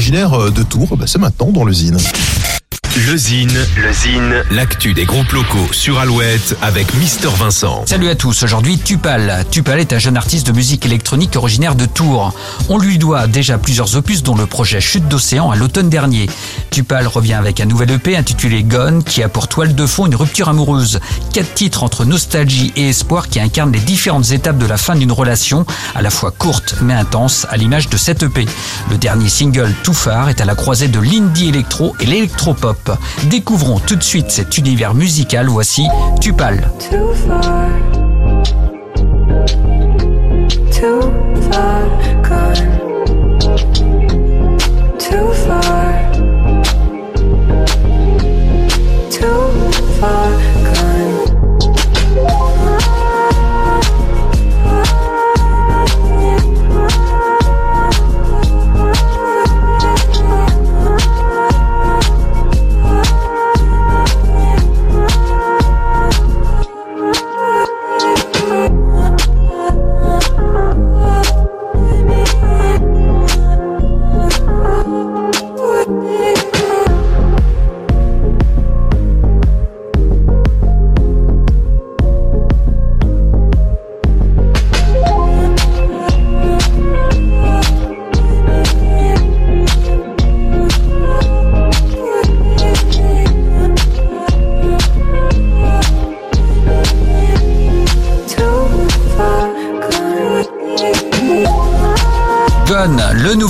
originaire euh, de Tours. Bah, c'est maintenant dans le Zine. Le Zine, le Zine, l'actu des groupes locaux sur Alouette avec Mister Vincent. Salut à tous, aujourd'hui Tupal. Tupal est un jeune artiste de musique électronique originaire de Tours. On lui doit déjà plusieurs opus dont le projet Chute d'océan à l'automne dernier. Tupal revient avec un nouvel EP intitulé Gone qui a pour toile de fond une rupture amoureuse. Quatre titres entre nostalgie et espoir qui incarnent les différentes étapes de la fin d'une relation, à la fois courte mais intense, à l'image de cette EP. Le dernier single Too Far est à la croisée de l'indie électro et l'électropop. Découvrons tout de suite cet univers musical. Voici Tupal.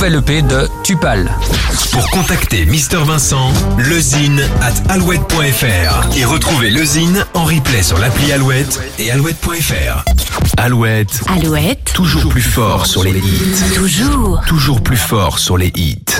Gone, le nouvel EP de Tupal. Pour contacter Mister Vincent, lezine at alouette.fr et retrouver le Zine en replay sur l'appli Alouette et alouette.fr. Alouette, Alouette, toujours plus fort sur les hits. toujours. Toujours plus fort sur les hits.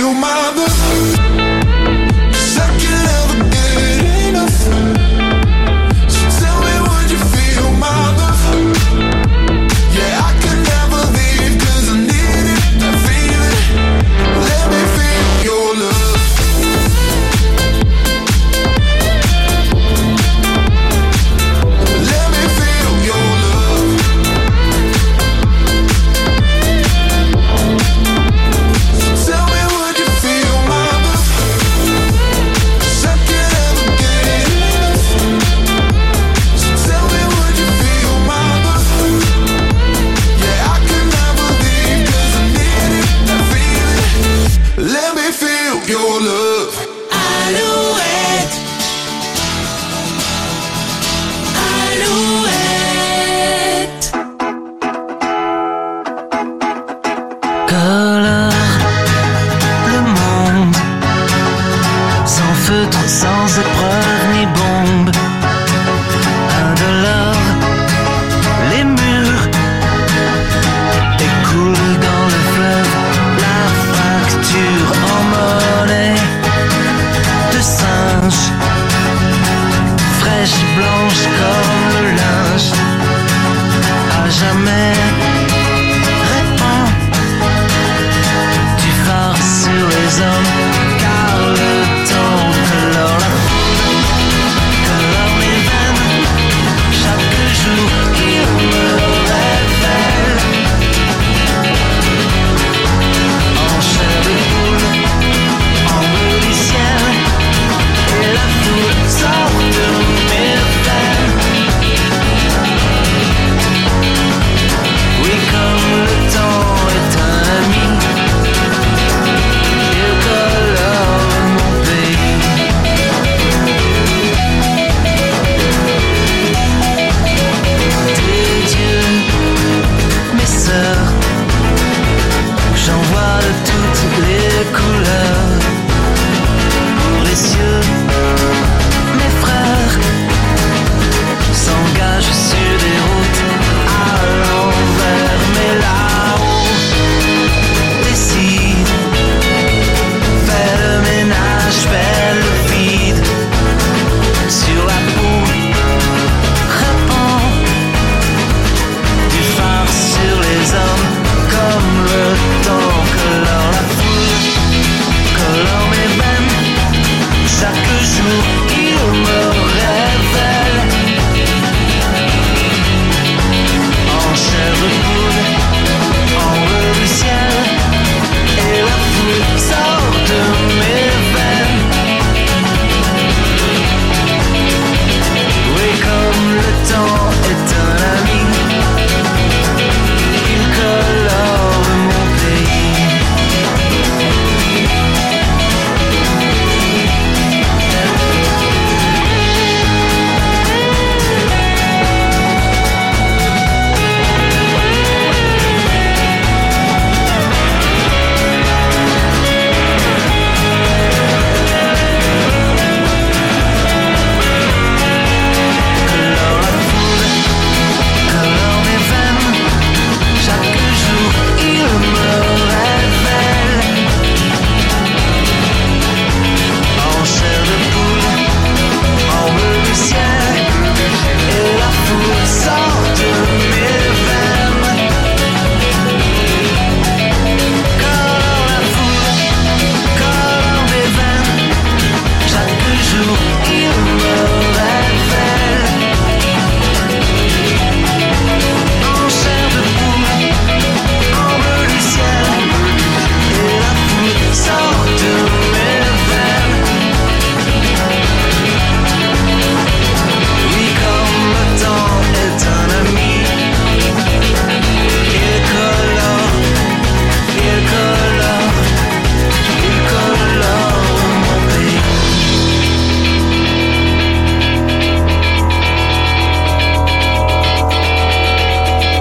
Eu my boo your love